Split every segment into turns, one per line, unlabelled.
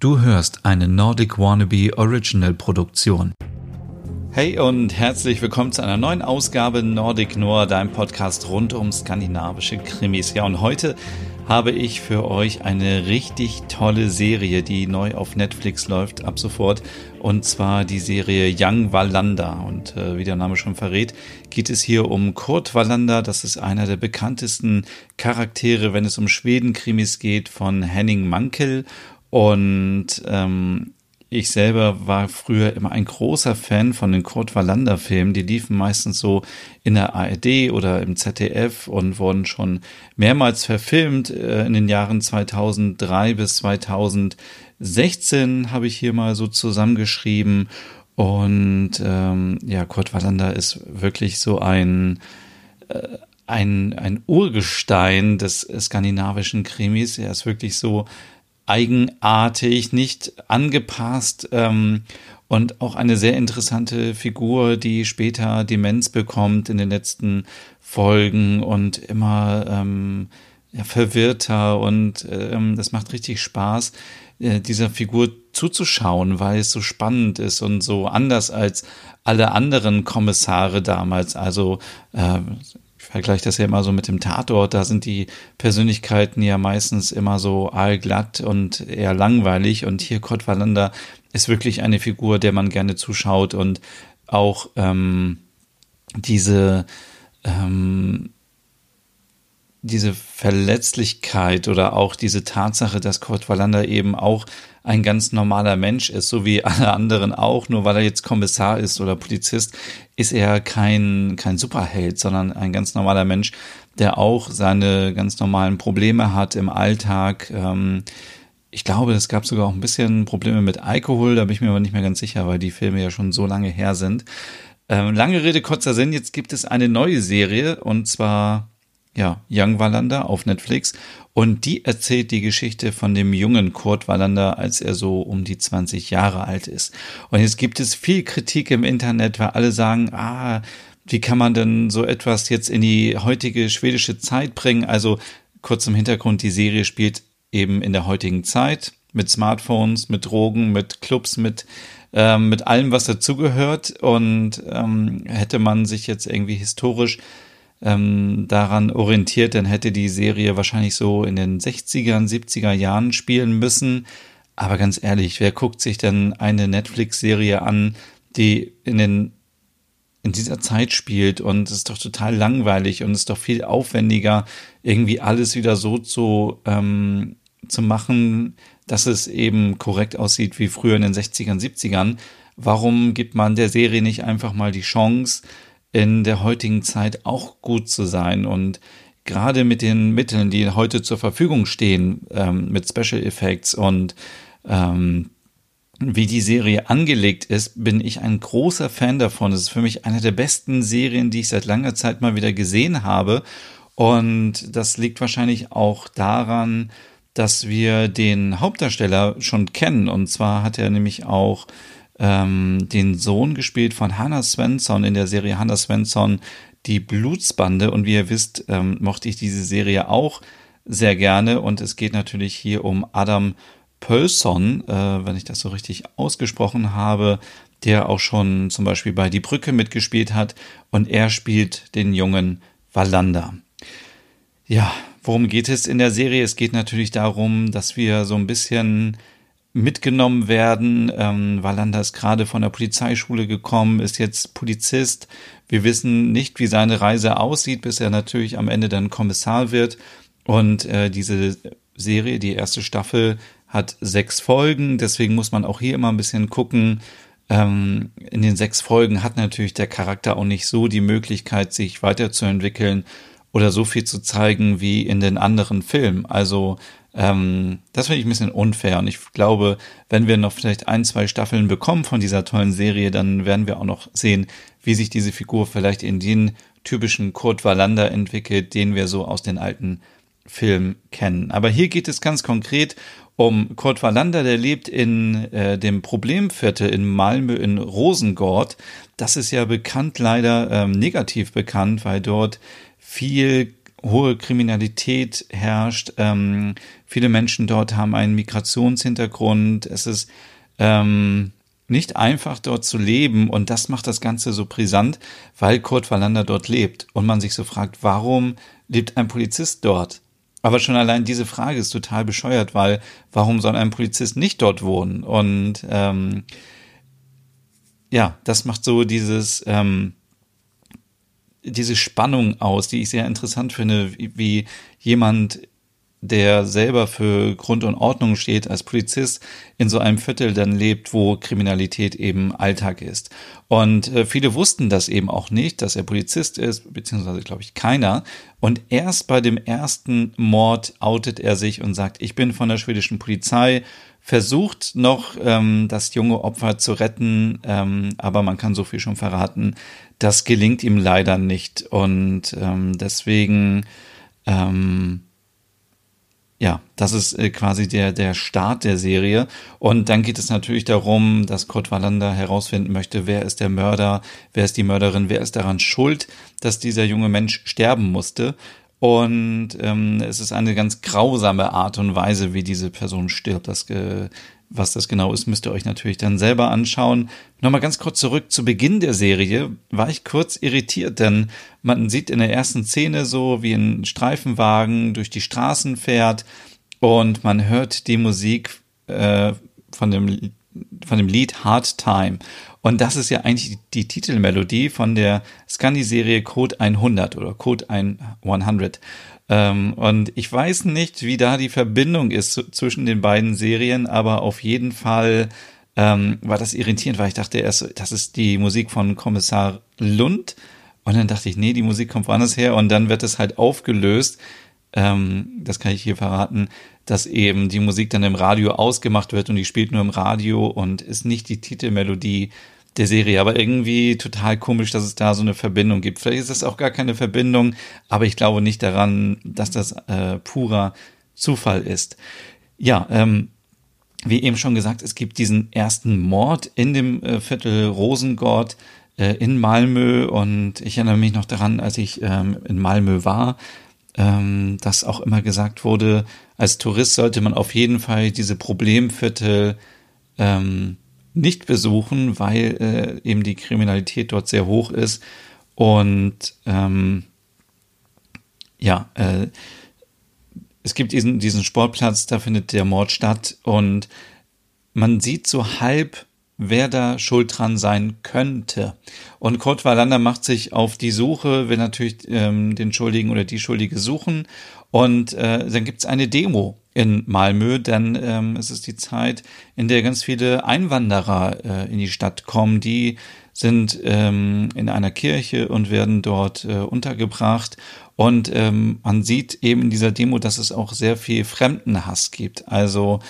Du hörst eine Nordic Wannabe Original Produktion. Hey und herzlich willkommen zu einer neuen Ausgabe Nordic Noir, deinem Podcast rund um skandinavische Krimis. Ja, und heute habe ich für euch eine richtig tolle Serie, die neu auf Netflix läuft ab sofort. Und zwar die Serie Young Wallander. Und äh, wie der Name schon verrät, geht es hier um Kurt Wallander. Das ist einer der bekanntesten Charaktere, wenn es um Schweden-Krimis geht, von Henning Mankel. Und ähm, ich selber war früher immer ein großer Fan von den Kurt Wallander Filmen. Die liefen meistens so in der ARD oder im ZDF und wurden schon mehrmals verfilmt. Äh, in den Jahren 2003 bis 2016 habe ich hier mal so zusammengeschrieben. Und ähm, ja, Kurt Wallander ist wirklich so ein äh, ein, ein Urgestein des skandinavischen Krimis. Er ist wirklich so eigenartig, nicht angepasst ähm, und auch eine sehr interessante Figur, die später Demenz bekommt in den letzten Folgen und immer ähm, ja, verwirrter und ähm, das macht richtig Spaß, äh, dieser Figur zuzuschauen, weil es so spannend ist und so anders als alle anderen Kommissare damals. Also äh, vergleiche das ja immer so mit dem Tatort. Da sind die Persönlichkeiten ja meistens immer so allglatt und eher langweilig. Und hier Kurt Wallander ist wirklich eine Figur, der man gerne zuschaut und auch ähm, diese ähm, diese Verletzlichkeit oder auch diese Tatsache, dass Kurt Wallander eben auch ein ganz normaler Mensch ist, so wie alle anderen auch, nur weil er jetzt Kommissar ist oder Polizist, ist er kein, kein Superheld, sondern ein ganz normaler Mensch, der auch seine ganz normalen Probleme hat im Alltag. Ähm, ich glaube, es gab sogar auch ein bisschen Probleme mit Alkohol, da bin ich mir aber nicht mehr ganz sicher, weil die Filme ja schon so lange her sind. Ähm, lange Rede, kurzer Sinn, jetzt gibt es eine neue Serie und zwar ja, Young Wallander auf Netflix. Und die erzählt die Geschichte von dem jungen Kurt Wallander, als er so um die 20 Jahre alt ist. Und jetzt gibt es viel Kritik im Internet, weil alle sagen, ah, wie kann man denn so etwas jetzt in die heutige schwedische Zeit bringen? Also kurz im Hintergrund, die Serie spielt eben in der heutigen Zeit mit Smartphones, mit Drogen, mit Clubs, mit ähm, mit allem, was dazugehört. Und ähm, hätte man sich jetzt irgendwie historisch ähm, daran orientiert, dann hätte die Serie wahrscheinlich so in den 60er, 70er Jahren spielen müssen. Aber ganz ehrlich, wer guckt sich denn eine Netflix-Serie an, die in den in dieser Zeit spielt und es ist doch total langweilig und es ist doch viel aufwendiger, irgendwie alles wieder so zu, ähm, zu machen, dass es eben korrekt aussieht wie früher in den 60ern, 70ern. Warum gibt man der Serie nicht einfach mal die Chance, in der heutigen Zeit auch gut zu sein und gerade mit den Mitteln, die heute zur Verfügung stehen, ähm, mit Special Effects und ähm, wie die Serie angelegt ist, bin ich ein großer Fan davon. Es ist für mich eine der besten Serien, die ich seit langer Zeit mal wieder gesehen habe. Und das liegt wahrscheinlich auch daran, dass wir den Hauptdarsteller schon kennen. Und zwar hat er nämlich auch ähm, den Sohn gespielt von Hannah Svensson in der Serie Hannah Svensson, die Blutsbande. Und wie ihr wisst, ähm, mochte ich diese Serie auch sehr gerne. Und es geht natürlich hier um Adam Pölson, äh, wenn ich das so richtig ausgesprochen habe, der auch schon zum Beispiel bei Die Brücke mitgespielt hat. Und er spielt den jungen Wallander. Ja, worum geht es in der Serie? Es geht natürlich darum, dass wir so ein bisschen mitgenommen werden. Ähm, Wallander ist gerade von der Polizeischule gekommen, ist jetzt Polizist. Wir wissen nicht, wie seine Reise aussieht, bis er natürlich am Ende dann Kommissar wird. Und äh, diese Serie, die erste Staffel, hat sechs Folgen. Deswegen muss man auch hier immer ein bisschen gucken. Ähm, in den sechs Folgen hat natürlich der Charakter auch nicht so die Möglichkeit, sich weiterzuentwickeln oder so viel zu zeigen wie in den anderen Filmen. Also ähm, das finde ich ein bisschen unfair. Und ich glaube, wenn wir noch vielleicht ein, zwei Staffeln bekommen von dieser tollen Serie, dann werden wir auch noch sehen, wie sich diese Figur vielleicht in den typischen Kurt Wallander entwickelt, den wir so aus den alten Filmen kennen. Aber hier geht es ganz konkret um Kurt Wallander, der lebt in äh, dem Problemviertel in Malmö in Rosengård. Das ist ja bekannt, leider ähm, negativ bekannt, weil dort viel hohe Kriminalität herrscht. Ähm, viele Menschen dort haben einen Migrationshintergrund. Es ist ähm, nicht einfach dort zu leben und das macht das Ganze so brisant, weil Kurt Wallander dort lebt und man sich so fragt, warum lebt ein Polizist dort? Aber schon allein diese Frage ist total bescheuert, weil warum soll ein Polizist nicht dort wohnen? Und ähm, ja, das macht so dieses ähm, diese Spannung aus, die ich sehr interessant finde, wie, wie jemand der selber für Grund und Ordnung steht, als Polizist in so einem Viertel dann lebt, wo Kriminalität eben Alltag ist. Und äh, viele wussten das eben auch nicht, dass er Polizist ist, beziehungsweise glaube ich keiner. Und erst bei dem ersten Mord outet er sich und sagt, ich bin von der schwedischen Polizei, versucht noch ähm, das junge Opfer zu retten, ähm, aber man kann so viel schon verraten, das gelingt ihm leider nicht. Und ähm, deswegen ähm, ja, das ist äh, quasi der, der Start der Serie. Und dann geht es natürlich darum, dass Kurt Wallander herausfinden möchte, wer ist der Mörder, wer ist die Mörderin, wer ist daran schuld, dass dieser junge Mensch sterben musste. Und ähm, es ist eine ganz grausame Art und Weise, wie diese Person stirbt. Das äh, was das genau ist, müsst ihr euch natürlich dann selber anschauen. Nochmal ganz kurz zurück zu Beginn der Serie. War ich kurz irritiert, denn man sieht in der ersten Szene so, wie ein Streifenwagen durch die Straßen fährt und man hört die Musik äh, von dem von dem Lied Hard Time. Und das ist ja eigentlich die Titelmelodie von der Scandi-Serie Code 100 oder Code 100. Ähm, und ich weiß nicht, wie da die Verbindung ist zwischen den beiden Serien, aber auf jeden Fall ähm, war das irritierend, weil ich dachte erst, das ist die Musik von Kommissar Lund. Und dann dachte ich, nee, die Musik kommt woanders her. Und dann wird es halt aufgelöst. Ähm, das kann ich hier verraten, dass eben die Musik dann im Radio ausgemacht wird und die spielt nur im Radio und ist nicht die Titelmelodie der Serie. Aber irgendwie total komisch, dass es da so eine Verbindung gibt. Vielleicht ist es auch gar keine Verbindung, aber ich glaube nicht daran, dass das äh, purer Zufall ist. Ja, ähm, wie eben schon gesagt, es gibt diesen ersten Mord in dem äh, Viertel Rosengott äh, in Malmö und ich erinnere mich noch daran, als ich ähm, in Malmö war, ähm, dass auch immer gesagt wurde, als Tourist sollte man auf jeden Fall diese Problemviertel ähm, nicht besuchen, weil äh, eben die Kriminalität dort sehr hoch ist. Und ähm, ja, äh, es gibt diesen, diesen Sportplatz, da findet der Mord statt und man sieht so halb, wer da schuld dran sein könnte. Und Kurt Wallander macht sich auf die Suche, will natürlich ähm, den Schuldigen oder die Schuldige suchen. Und äh, dann gibt's eine Demo in Malmö, denn ähm, es ist die Zeit, in der ganz viele Einwanderer äh, in die Stadt kommen. Die sind ähm, in einer Kirche und werden dort äh, untergebracht. Und ähm, man sieht eben in dieser Demo, dass es auch sehr viel Fremdenhass gibt. Also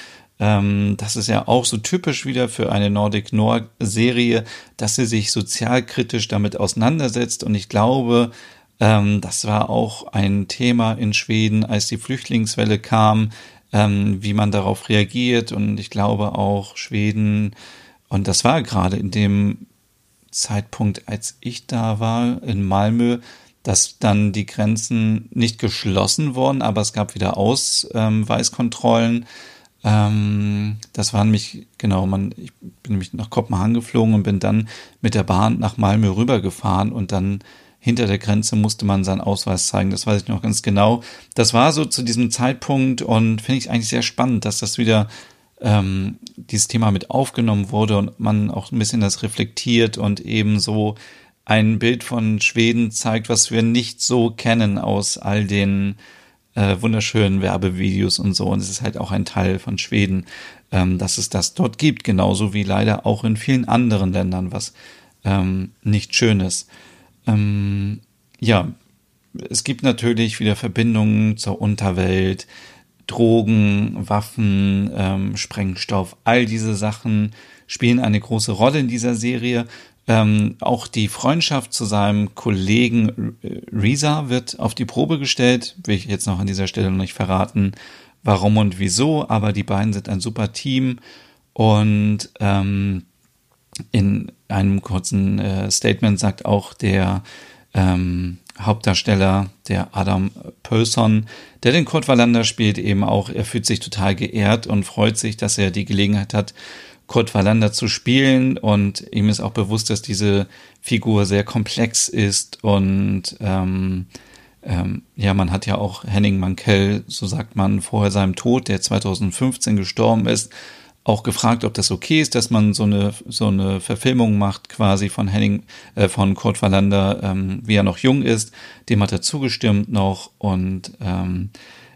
ähm, das ist ja auch so typisch wieder für eine Nordic Noir Serie, dass sie sich sozialkritisch damit auseinandersetzt. Und ich glaube, ähm, das war auch ein Thema in Schweden, als die Flüchtlingswelle kam ähm, wie man darauf reagiert. Und ich glaube auch Schweden, und das war gerade in dem Zeitpunkt, als ich da war, in Malmö, dass dann die Grenzen nicht geschlossen wurden, aber es gab wieder Ausweiskontrollen. Ähm, das waren mich, genau, man, ich bin nämlich nach Kopenhagen geflogen und bin dann mit der Bahn nach Malmö rübergefahren und dann hinter der Grenze musste man seinen Ausweis zeigen. Das weiß ich noch ganz genau. Das war so zu diesem Zeitpunkt und finde ich eigentlich sehr spannend, dass das wieder ähm, dieses Thema mit aufgenommen wurde und man auch ein bisschen das reflektiert und eben so ein Bild von Schweden zeigt, was wir nicht so kennen aus all den äh, wunderschönen Werbevideos und so. Und es ist halt auch ein Teil von Schweden, ähm, dass es das dort gibt, genauso wie leider auch in vielen anderen Ländern, was ähm, nicht schön ist. Ähm, ja, es gibt natürlich wieder Verbindungen zur Unterwelt, Drogen, Waffen, ähm, Sprengstoff, all diese Sachen spielen eine große Rolle in dieser Serie. Ähm, auch die Freundschaft zu seinem Kollegen Risa wird auf die Probe gestellt. Will ich jetzt noch an dieser Stelle nicht verraten, warum und wieso, aber die beiden sind ein super Team und ähm, in einem kurzen äh, Statement sagt auch der ähm, Hauptdarsteller, der Adam Pölson, der den Kurt Wallander spielt, eben auch, er fühlt sich total geehrt und freut sich, dass er die Gelegenheit hat, Kurt Wallander zu spielen. Und ihm ist auch bewusst, dass diese Figur sehr komplex ist und ähm, ähm, ja, man hat ja auch Henning Mankell, so sagt man, vor seinem Tod, der 2015 gestorben ist, auch gefragt, ob das okay ist, dass man so eine so eine Verfilmung macht, quasi von Henning, äh, von Kurt Wallander, ähm, wie er noch jung ist. Dem hat er zugestimmt noch und ähm,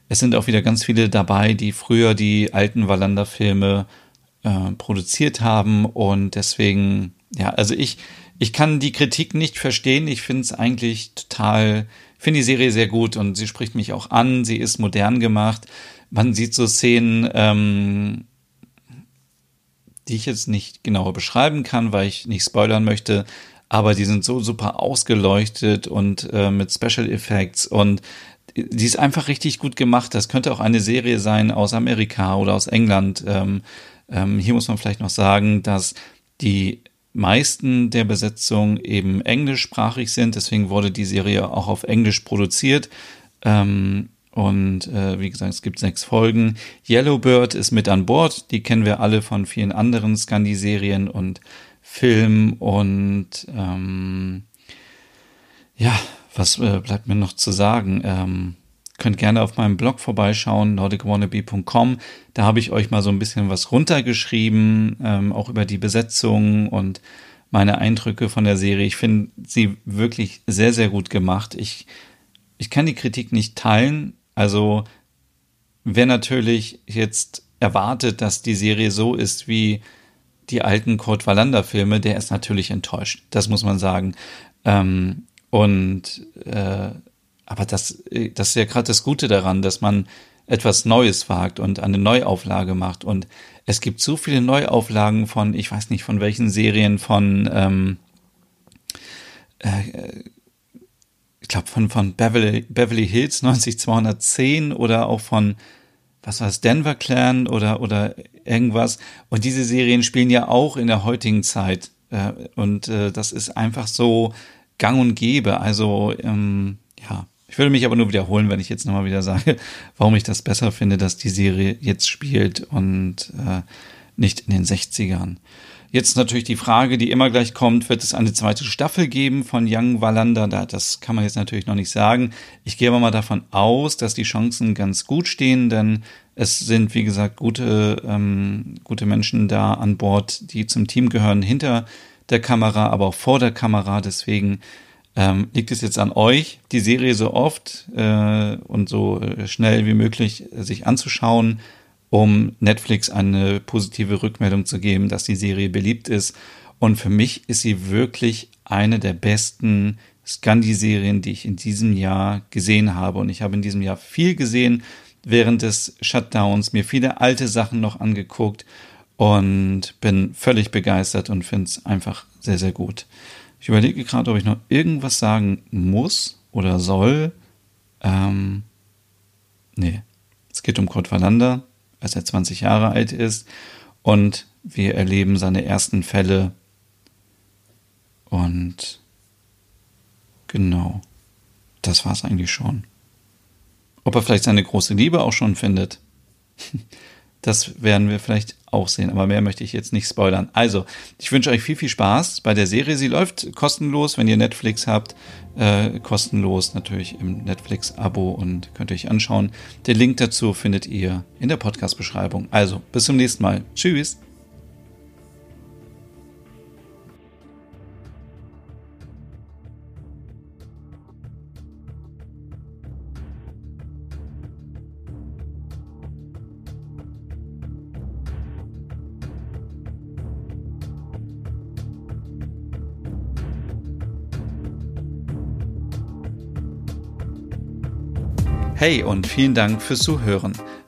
es sind auch wieder ganz viele dabei, die früher die alten Wallander-Filme äh, produziert haben und deswegen, ja, also ich ich kann die Kritik nicht verstehen. Ich finde es eigentlich total, finde die Serie sehr gut und sie spricht mich auch an. Sie ist modern gemacht. Man sieht so Szenen, ähm, die ich jetzt nicht genauer beschreiben kann, weil ich nicht spoilern möchte, aber die sind so super ausgeleuchtet und äh, mit Special Effects und die ist einfach richtig gut gemacht. Das könnte auch eine Serie sein aus Amerika oder aus England. Ähm, ähm, hier muss man vielleicht noch sagen, dass die meisten der Besetzung eben englischsprachig sind. Deswegen wurde die Serie auch auf Englisch produziert. Ähm, und äh, wie gesagt, es gibt sechs Folgen. Yellowbird ist mit an Bord. Die kennen wir alle von vielen anderen Scandi-Serien und Filmen. Und ähm, ja, was äh, bleibt mir noch zu sagen? Ähm, könnt gerne auf meinem Blog vorbeischauen, nordicwannabe.com. Da habe ich euch mal so ein bisschen was runtergeschrieben, ähm, auch über die Besetzung und meine Eindrücke von der Serie. Ich finde sie wirklich sehr, sehr gut gemacht. Ich, ich kann die Kritik nicht teilen, also wer natürlich jetzt erwartet, dass die Serie so ist wie die alten Kurt Wallander Filme, der ist natürlich enttäuscht. Das muss man sagen. Ähm, und äh, aber das, das ist ja gerade das Gute daran, dass man etwas Neues wagt und eine Neuauflage macht. Und es gibt so viele Neuauflagen von, ich weiß nicht von welchen Serien, von ähm, äh, glaube, von, von Beverly, Beverly Hills 90210 oder auch von, was war es, Denver Clan oder, oder irgendwas. Und diese Serien spielen ja auch in der heutigen Zeit. Äh, und äh, das ist einfach so gang und gäbe. Also, ähm, ja. Ich würde mich aber nur wiederholen, wenn ich jetzt nochmal wieder sage, warum ich das besser finde, dass die Serie jetzt spielt und äh, nicht in den 60ern. Jetzt natürlich die Frage, die immer gleich kommt, wird es eine zweite Staffel geben von Young Wallander? Das kann man jetzt natürlich noch nicht sagen. Ich gehe aber mal davon aus, dass die Chancen ganz gut stehen, denn es sind, wie gesagt, gute, ähm, gute Menschen da an Bord, die zum Team gehören, hinter der Kamera, aber auch vor der Kamera. Deswegen ähm, liegt es jetzt an euch, die Serie so oft äh, und so äh, schnell wie möglich sich anzuschauen um Netflix eine positive Rückmeldung zu geben, dass die Serie beliebt ist. Und für mich ist sie wirklich eine der besten Scandi-Serien, die ich in diesem Jahr gesehen habe. Und ich habe in diesem Jahr viel gesehen während des Shutdowns, mir viele alte Sachen noch angeguckt und bin völlig begeistert und finde es einfach sehr, sehr gut. Ich überlege gerade, ob ich noch irgendwas sagen muss oder soll. Ähm, nee, es geht um Kurt Wallander als er 20 Jahre alt ist. Und wir erleben seine ersten Fälle. Und genau, das war es eigentlich schon. Ob er vielleicht seine große Liebe auch schon findet, Das werden wir vielleicht auch sehen, aber mehr möchte ich jetzt nicht spoilern. Also, ich wünsche euch viel, viel Spaß bei der Serie. Sie läuft kostenlos, wenn ihr Netflix habt. Äh, kostenlos natürlich im Netflix-Abo und könnt ihr euch anschauen. Den Link dazu findet ihr in der Podcast-Beschreibung. Also, bis zum nächsten Mal. Tschüss. Hey und vielen Dank fürs Zuhören.